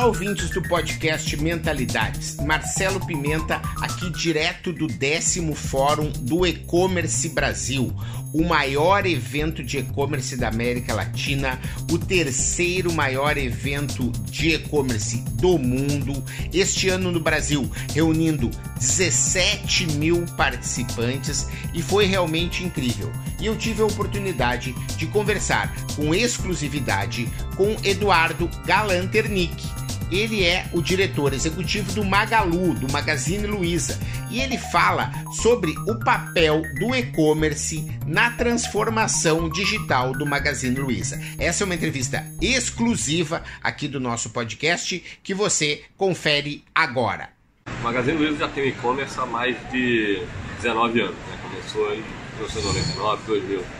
Olá, ouvintes do podcast Mentalidades. Marcelo Pimenta, aqui direto do décimo Fórum do E-Commerce Brasil, o maior evento de e-commerce da América Latina, o terceiro maior evento de e-commerce do mundo. Este ano no Brasil, reunindo 17 mil participantes e foi realmente incrível. E eu tive a oportunidade de conversar com exclusividade com Eduardo Galanternick ele é o diretor executivo do Magalu, do Magazine Luiza, e ele fala sobre o papel do e-commerce na transformação digital do Magazine Luiza. Essa é uma entrevista exclusiva aqui do nosso podcast que você confere agora. O Magazine Luiza já tem e-commerce há mais de 19 anos, né? começou em 1999, 2000.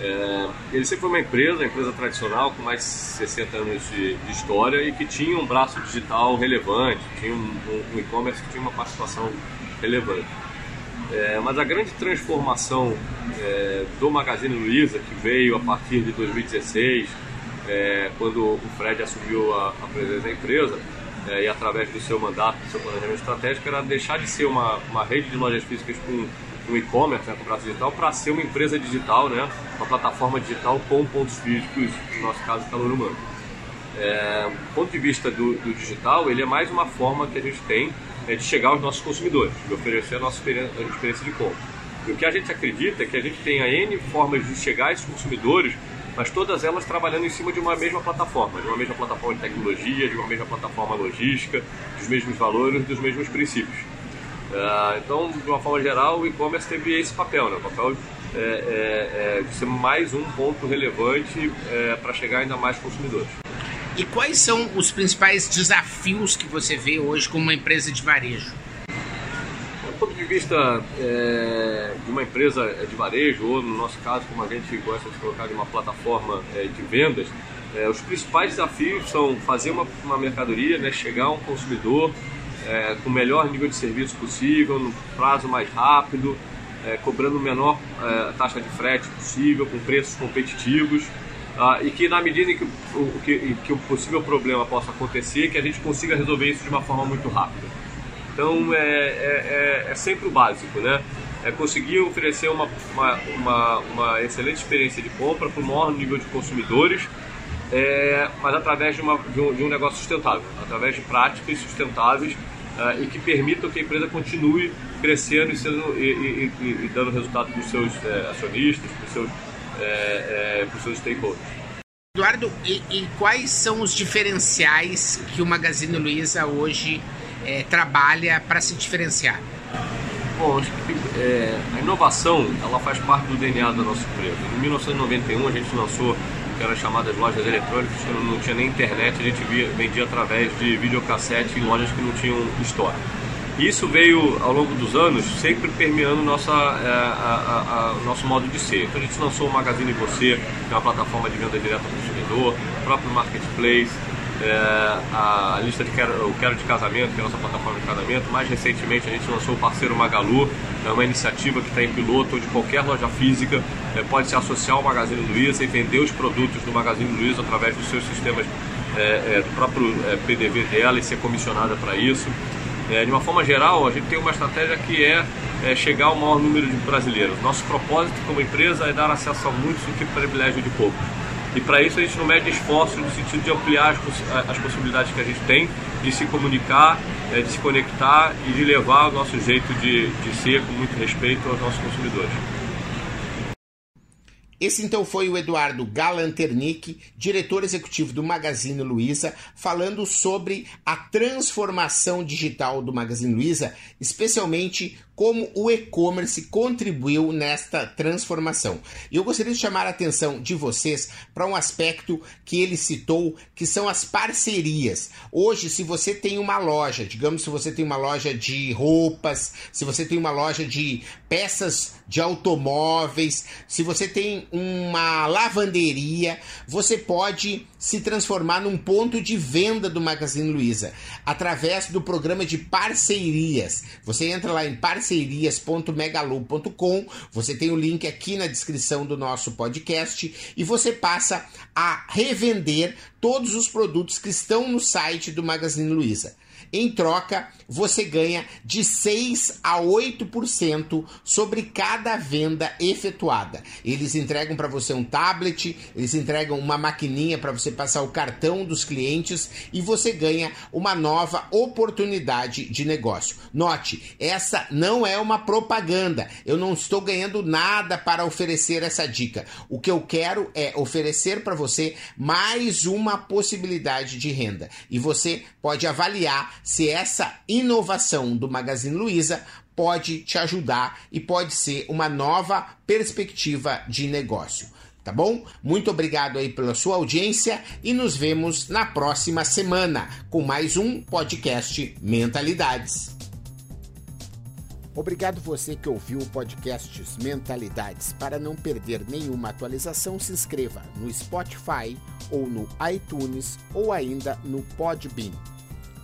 É, ele sempre foi uma empresa, uma empresa tradicional com mais de 60 anos de, de história e que tinha um braço digital relevante, tinha um, um, um e-commerce que tinha uma participação relevante. É, mas a grande transformação é, do Magazine Luiza, que veio a partir de 2016, é, quando o Fred assumiu a, a presença da empresa, é, e através do seu mandato, do seu planejamento estratégico, era deixar de ser uma, uma rede de lojas físicas com um e-commerce, né, com o braço digital, para ser uma empresa digital, né, uma plataforma digital com pontos físicos, no nosso caso, calor humano. É, do ponto de vista do, do, digital, ele é mais uma forma que a gente tem é, de chegar aos nossos consumidores, de oferecer a nossa experiência, a experiência de compra. E o que a gente acredita é que a gente tem a N formas de chegar a esses consumidores, mas todas elas trabalhando em cima de uma mesma plataforma, de uma mesma plataforma de tecnologia, de uma mesma plataforma logística, dos mesmos valores, dos mesmos princípios. Uh, então, de uma forma geral, o e-commerce teve esse papel, né? o papel é, é, é de ser mais um ponto relevante é, para chegar ainda mais consumidores. E quais são os principais desafios que você vê hoje como uma empresa de varejo? Do ponto de vista é, de uma empresa de varejo, ou no nosso caso, como a gente gosta de colocar de uma plataforma é, de vendas, os principais desafios são fazer uma, uma mercadoria, né, chegar a um consumidor é, com o melhor nível de serviço possível, no prazo mais rápido, é, cobrando menor é, taxa de frete possível, com preços competitivos. Ah, e que na medida em que o, que, que, o possível problema possa acontecer, que a gente consiga resolver isso de uma forma muito rápida. Então é, é, é, é sempre o básico, né? É conseguir oferecer uma, uma, uma, uma excelente experiência de compra para o maior nível de consumidores, é, mas através de, uma, de um, de um negócio sustentável, através de práticas sustentáveis uh, e que permitam que a empresa continue crescendo e, sendo, e, e, e dando resultado para os seus é, acionistas, para os seus, é, é, seus stakeholders. Eduardo, e, quais são os diferenciais que o Magazine Luiza hoje é, trabalha para se diferenciar? Bom, acho que é, a inovação ela faz parte do DNA da nossa empresa. Em 1991 a gente lançou que eram chamadas lojas eletrônicas, que não tinha nem internet, a gente via, vendia através de videocassete em lojas que não tinham história. Isso veio ao longo dos anos sempre permeando nossa, é, a, a, a, nosso modo de ser. Então a gente lançou o Magazine Você, que é uma plataforma de venda direta ao consumidor, o próprio Marketplace, é, a lista de quero, o Quero de Casamento, que é a nossa plataforma de casamento. Mais recentemente a gente lançou o parceiro Magalu, é uma iniciativa que está em piloto, onde qualquer loja física é, pode se associar ao Magazine Luiza e vender os produtos do Magazine Luiza através dos seus sistemas é, é do próprio é, PDV dela e ser comissionada para isso. É, de uma forma geral, a gente tem uma estratégia que é, chegar ao maior número de brasileiros. Nosso propósito como empresa é dar acesso a muitos e que privilégio de poucos. E para isso a gente não mede esforços no sentido de ampliar as, as possibilidades que a gente tem de se comunicar, é, de se conectar e de levar o nosso jeito de, de ser com muito respeito aos nossos consumidores. Esse então foi o Eduardo Galanternick, diretor executivo do Magazine Luiza, falando sobre a transformação digital do Magazine Luiza, especialmente como o e-commerce contribuiu nesta transformação. E eu gostaria de chamar a atenção de vocês para um aspecto que ele citou, que são as parcerias. Hoje, se você tem uma loja, digamos se você tem uma loja de roupas, se você tem uma loja de peças de automóveis, se você tem uma lavanderia, você pode se transformar num ponto de venda do Magazine Luiza através do programa de parcerias. Você entra lá em parcerias parcerias.megalu.com. Você tem o link aqui na descrição do nosso podcast e você passa a revender todos os produtos que estão no site do Magazine Luiza. Em troca, você ganha de 6 a 8% sobre cada venda efetuada. Eles entregam para você um tablet, eles entregam uma maquininha para você passar o cartão dos clientes e você ganha uma nova oportunidade de negócio. Note, essa não é uma propaganda. Eu não estou ganhando nada para oferecer essa dica. O que eu quero é oferecer para você mais uma possibilidade de renda. E você pode avaliar se essa inovação do Magazine Luiza pode te ajudar e pode ser uma nova perspectiva de negócio. Tá bom? Muito obrigado aí pela sua audiência e nos vemos na próxima semana com mais um podcast Mentalidades. Obrigado você que ouviu o podcast Mentalidades. Para não perder nenhuma atualização, se inscreva no Spotify ou no iTunes ou ainda no Podbean.